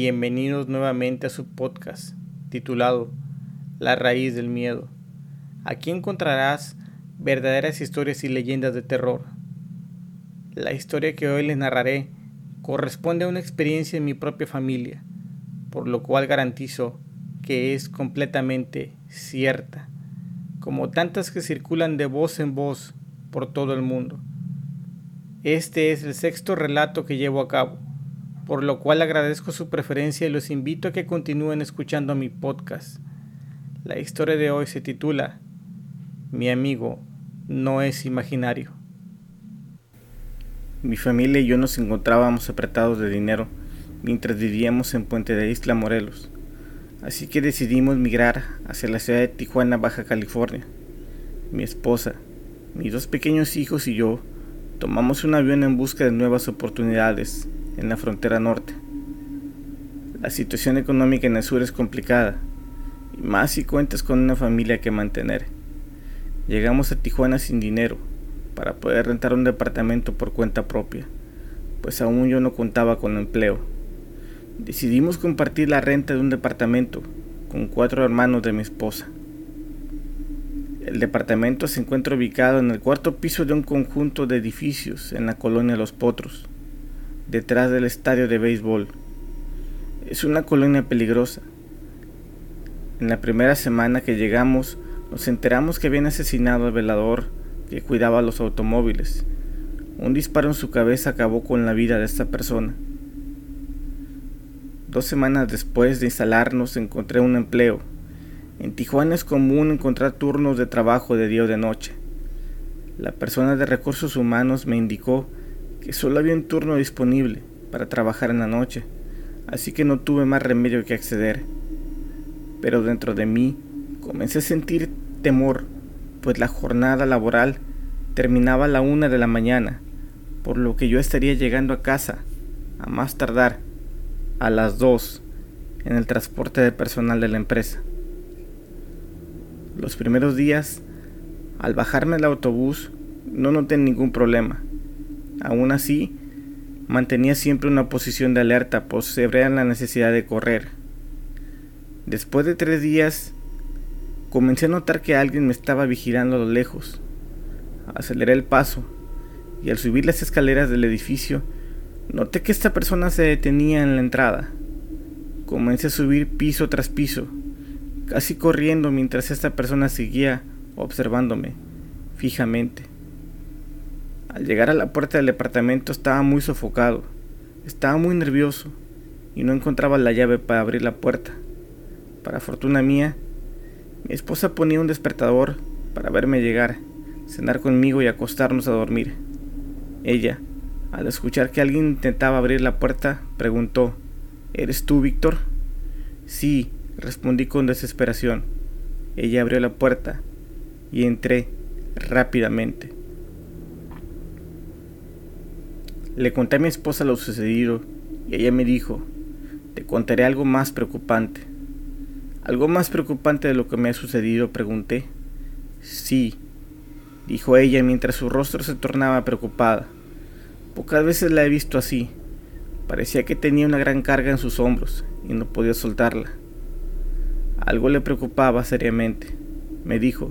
Bienvenidos nuevamente a su podcast titulado La raíz del miedo. Aquí encontrarás verdaderas historias y leyendas de terror. La historia que hoy les narraré corresponde a una experiencia en mi propia familia, por lo cual garantizo que es completamente cierta, como tantas que circulan de voz en voz por todo el mundo. Este es el sexto relato que llevo a cabo por lo cual agradezco su preferencia y los invito a que continúen escuchando mi podcast. La historia de hoy se titula Mi amigo no es imaginario. Mi familia y yo nos encontrábamos apretados de dinero mientras vivíamos en Puente de Isla, Morelos, así que decidimos migrar hacia la ciudad de Tijuana, Baja California. Mi esposa, mis dos pequeños hijos y yo tomamos un avión en busca de nuevas oportunidades en la frontera norte. La situación económica en el sur es complicada, y más si cuentas con una familia que mantener. Llegamos a Tijuana sin dinero para poder rentar un departamento por cuenta propia, pues aún yo no contaba con empleo. Decidimos compartir la renta de un departamento con cuatro hermanos de mi esposa. El departamento se encuentra ubicado en el cuarto piso de un conjunto de edificios en la colonia Los Potros detrás del estadio de béisbol. Es una colonia peligrosa. En la primera semana que llegamos, nos enteramos que habían asesinado al velador que cuidaba los automóviles. Un disparo en su cabeza acabó con la vida de esta persona. Dos semanas después de instalarnos encontré un empleo. En Tijuana es común encontrar turnos de trabajo de día o de noche. La persona de recursos humanos me indicó que solo había un turno disponible para trabajar en la noche, así que no tuve más remedio que acceder. Pero dentro de mí comencé a sentir temor, pues la jornada laboral terminaba a la una de la mañana, por lo que yo estaría llegando a casa, a más tardar, a las dos, en el transporte de personal de la empresa. Los primeros días, al bajarme del autobús, no noté ningún problema Aún así, mantenía siempre una posición de alerta, pues se la necesidad de correr. Después de tres días, comencé a notar que alguien me estaba vigilando a lo lejos. Aceleré el paso y al subir las escaleras del edificio, noté que esta persona se detenía en la entrada. Comencé a subir piso tras piso, casi corriendo mientras esta persona seguía observándome fijamente. Al llegar a la puerta del departamento estaba muy sofocado, estaba muy nervioso y no encontraba la llave para abrir la puerta. Para fortuna mía, mi esposa ponía un despertador para verme llegar, cenar conmigo y acostarnos a dormir. Ella, al escuchar que alguien intentaba abrir la puerta, preguntó, ¿Eres tú, Víctor? Sí, respondí con desesperación. Ella abrió la puerta y entré rápidamente. Le conté a mi esposa lo sucedido y ella me dijo, te contaré algo más preocupante. ¿Algo más preocupante de lo que me ha sucedido? pregunté. Sí, dijo ella mientras su rostro se tornaba preocupada. Pocas veces la he visto así. Parecía que tenía una gran carga en sus hombros y no podía soltarla. Algo le preocupaba seriamente. Me dijo,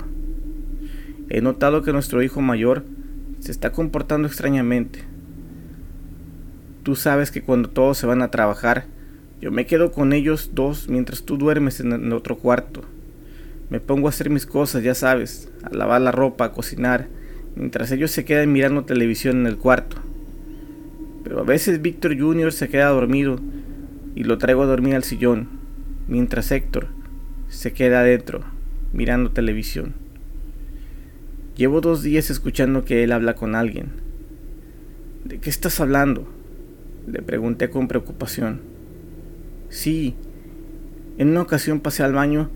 he notado que nuestro hijo mayor se está comportando extrañamente. Tú sabes que cuando todos se van a trabajar, yo me quedo con ellos dos mientras tú duermes en el otro cuarto. Me pongo a hacer mis cosas, ya sabes, a lavar la ropa, a cocinar, mientras ellos se quedan mirando televisión en el cuarto. A veces Víctor Jr. se queda dormido y lo traigo a dormir al sillón, mientras Héctor se queda adentro, mirando televisión. Llevo dos días escuchando que él habla con alguien. ¿De qué estás hablando? Le pregunté con preocupación. Sí, en una ocasión pasé al baño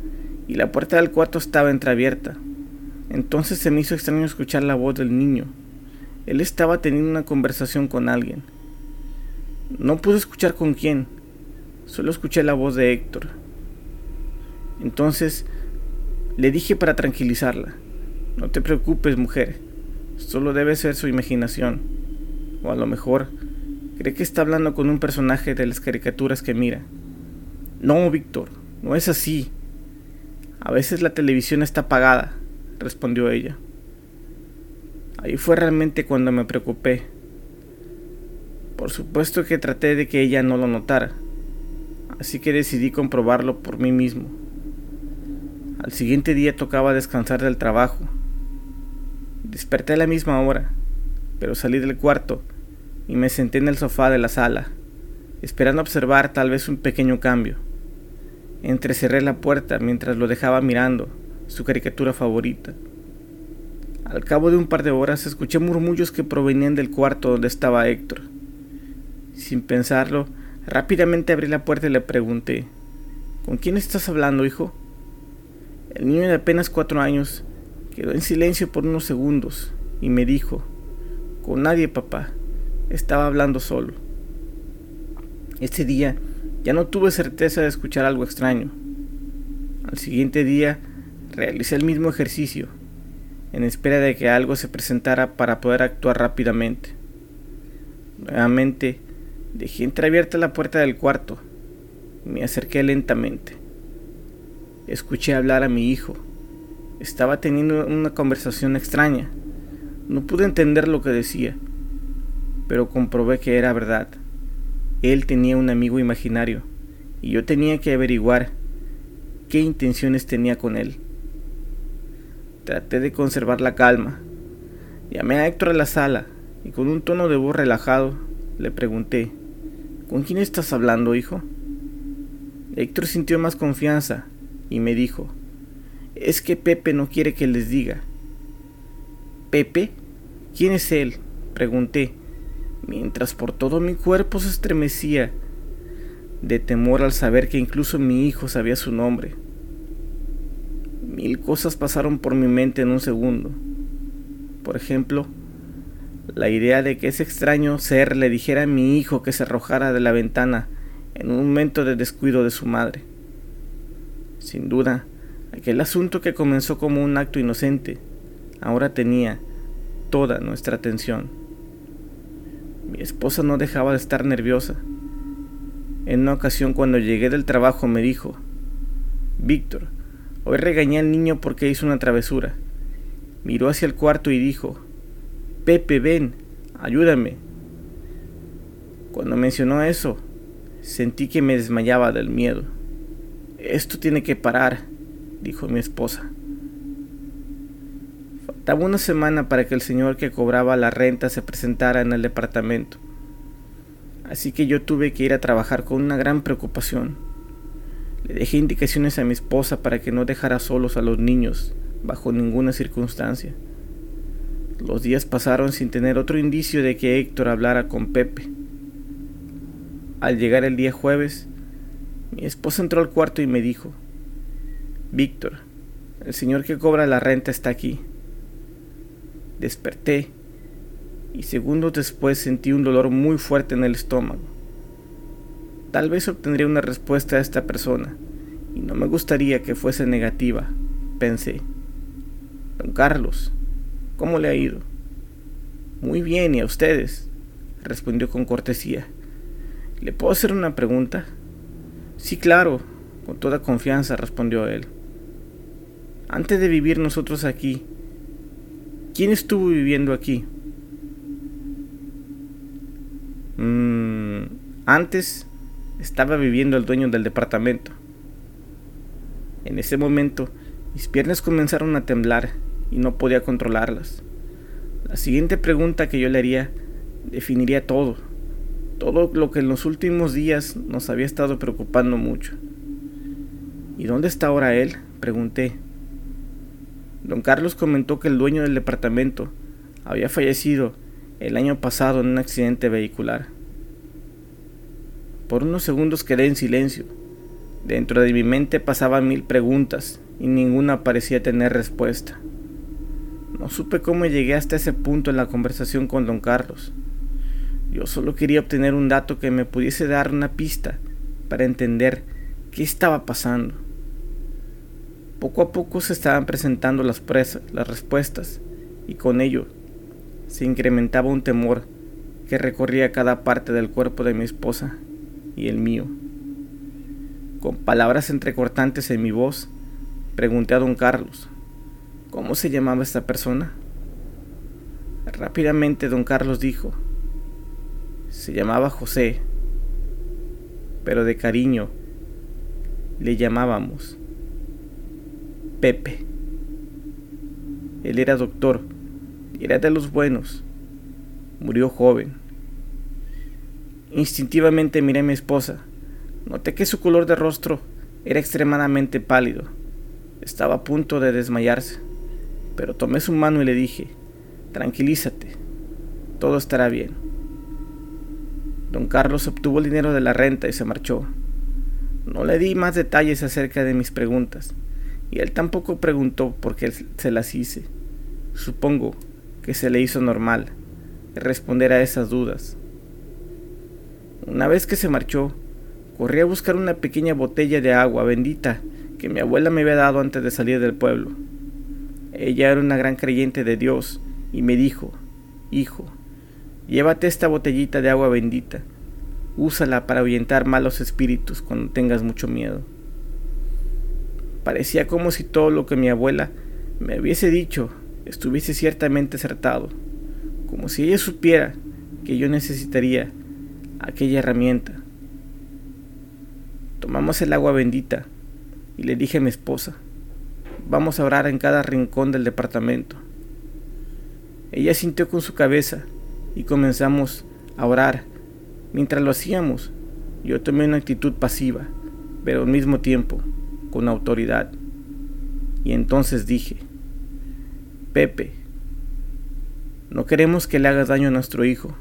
y la puerta del cuarto estaba entreabierta. Entonces se me hizo extraño escuchar la voz del niño. Él estaba teniendo una conversación con alguien. No pude escuchar con quién, Solo escuché la voz de Héctor. Entonces le dije para tranquilizarla, no te preocupes mujer, solo debe ser su imaginación. O a lo mejor cree que está hablando con un personaje de las caricaturas que mira. No, Víctor, no es así. A veces la televisión está apagada, respondió ella. Ahí fue realmente cuando me preocupé. Por supuesto que traté de que ella no lo notara, así que decidí comprobarlo por mí mismo. Al siguiente día tocaba descansar del trabajo. Desperté a la misma hora, pero salí del cuarto y me senté en el sofá de la sala, esperando observar tal vez un pequeño cambio. Entrecerré la puerta mientras lo dejaba mirando, su caricatura favorita. Al cabo de un par de horas escuché murmullos que provenían del cuarto donde estaba Héctor. Sin pensarlo, rápidamente abrí la puerta y le pregunté, ¿Con quién estás hablando, hijo? El niño de apenas cuatro años quedó en silencio por unos segundos y me dijo, Con nadie, papá. Estaba hablando solo. Ese día ya no tuve certeza de escuchar algo extraño. Al siguiente día realicé el mismo ejercicio en espera de que algo se presentara para poder actuar rápidamente. Nuevamente dejé entreabierta la puerta del cuarto me acerqué lentamente. Escuché hablar a mi hijo. Estaba teniendo una conversación extraña. No pude entender lo que decía, pero comprobé que era verdad. Él tenía un amigo imaginario y yo tenía que averiguar qué intenciones tenía con él. Traté de conservar la calma. Llamé a Héctor a la sala y con un tono de voz relajado le pregunté, ¿con quién estás hablando, hijo? Héctor sintió más confianza y me dijo, es que Pepe no quiere que les diga. ¿Pepe? ¿Quién es él? Pregunté, mientras por todo mi cuerpo se estremecía de temor al saber que incluso mi hijo sabía su nombre. Mil cosas pasaron por mi mente en un segundo. Por ejemplo, la idea de que ese extraño ser le dijera a mi hijo que se arrojara de la ventana en un momento de descuido de su madre. Sin duda, aquel asunto que comenzó como un acto inocente, ahora tenía toda nuestra atención. Mi esposa no dejaba de estar nerviosa. En una ocasión cuando llegué del trabajo me dijo, Víctor, Hoy regañé al niño porque hizo una travesura. Miró hacia el cuarto y dijo, Pepe, ven, ayúdame. Cuando mencionó eso, sentí que me desmayaba del miedo. Esto tiene que parar, dijo mi esposa. Faltaba una semana para que el señor que cobraba la renta se presentara en el departamento. Así que yo tuve que ir a trabajar con una gran preocupación. Le dejé indicaciones a mi esposa para que no dejara solos a los niños bajo ninguna circunstancia. Los días pasaron sin tener otro indicio de que Héctor hablara con Pepe. Al llegar el día jueves, mi esposa entró al cuarto y me dijo, Víctor, el señor que cobra la renta está aquí. Desperté y segundos después sentí un dolor muy fuerte en el estómago. Tal vez obtendría una respuesta a esta persona, y no me gustaría que fuese negativa, pensé. Don Carlos, ¿cómo le ha ido? Muy bien, ¿y a ustedes? respondió con cortesía. ¿Le puedo hacer una pregunta? Sí, claro, con toda confianza, respondió él. Antes de vivir nosotros aquí, ¿quién estuvo viviendo aquí? Mm, antes estaba viviendo el dueño del departamento. En ese momento, mis piernas comenzaron a temblar y no podía controlarlas. La siguiente pregunta que yo le haría definiría todo, todo lo que en los últimos días nos había estado preocupando mucho. ¿Y dónde está ahora él? pregunté. Don Carlos comentó que el dueño del departamento había fallecido el año pasado en un accidente vehicular. Por unos segundos quedé en silencio. Dentro de mi mente pasaban mil preguntas y ninguna parecía tener respuesta. No supe cómo llegué hasta ese punto en la conversación con don Carlos. Yo solo quería obtener un dato que me pudiese dar una pista para entender qué estaba pasando. Poco a poco se estaban presentando las, las respuestas y con ello se incrementaba un temor que recorría cada parte del cuerpo de mi esposa y el mío. Con palabras entrecortantes en mi voz, pregunté a don Carlos, ¿cómo se llamaba esta persona? Rápidamente don Carlos dijo, se llamaba José, pero de cariño le llamábamos Pepe. Él era doctor, era de los buenos, murió joven. Instintivamente miré a mi esposa. Noté que su color de rostro era extremadamente pálido. Estaba a punto de desmayarse, pero tomé su mano y le dije, tranquilízate, todo estará bien. Don Carlos obtuvo el dinero de la renta y se marchó. No le di más detalles acerca de mis preguntas, y él tampoco preguntó por qué se las hice. Supongo que se le hizo normal responder a esas dudas. Una vez que se marchó, corrí a buscar una pequeña botella de agua bendita que mi abuela me había dado antes de salir del pueblo. Ella era una gran creyente de Dios y me dijo, Hijo, llévate esta botellita de agua bendita, úsala para ahuyentar malos espíritus cuando tengas mucho miedo. Parecía como si todo lo que mi abuela me hubiese dicho estuviese ciertamente acertado, como si ella supiera que yo necesitaría aquella herramienta. Tomamos el agua bendita y le dije a mi esposa, vamos a orar en cada rincón del departamento. Ella sintió con su cabeza y comenzamos a orar. Mientras lo hacíamos, yo tomé una actitud pasiva, pero al mismo tiempo con autoridad. Y entonces dije, Pepe, no queremos que le hagas daño a nuestro hijo.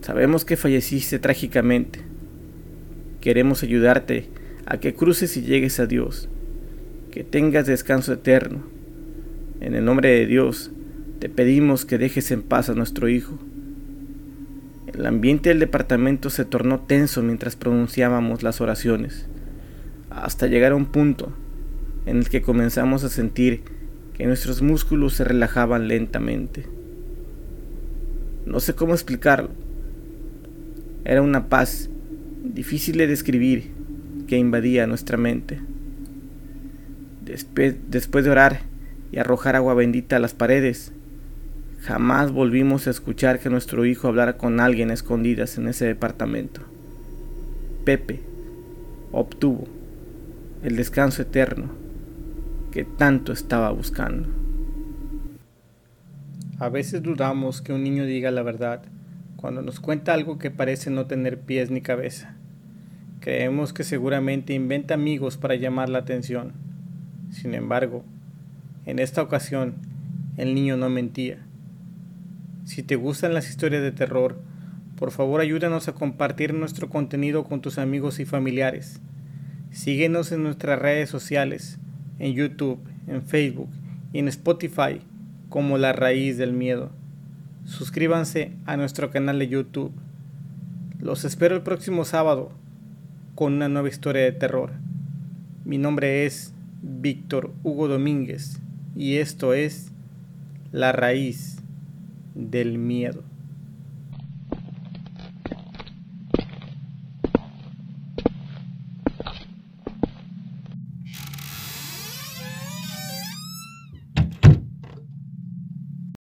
Sabemos que falleciste trágicamente. Queremos ayudarte a que cruces y llegues a Dios, que tengas descanso eterno. En el nombre de Dios, te pedimos que dejes en paz a nuestro hijo. El ambiente del departamento se tornó tenso mientras pronunciábamos las oraciones, hasta llegar a un punto en el que comenzamos a sentir que nuestros músculos se relajaban lentamente. No sé cómo explicarlo. Era una paz difícil de describir que invadía nuestra mente. Después, de orar y arrojar agua bendita a las paredes, jamás volvimos a escuchar que nuestro hijo hablara con alguien escondidas en ese departamento. Pepe obtuvo el descanso eterno que tanto estaba buscando. A veces dudamos que un niño diga la verdad cuando nos cuenta algo que parece no tener pies ni cabeza. Creemos que seguramente inventa amigos para llamar la atención. Sin embargo, en esta ocasión, el niño no mentía. Si te gustan las historias de terror, por favor ayúdanos a compartir nuestro contenido con tus amigos y familiares. Síguenos en nuestras redes sociales en YouTube, en Facebook y en Spotify como La Raíz del Miedo. Suscríbanse a nuestro canal de YouTube. Los espero el próximo sábado con una nueva historia de terror. Mi nombre es Víctor Hugo Domínguez y esto es La Raíz del Miedo.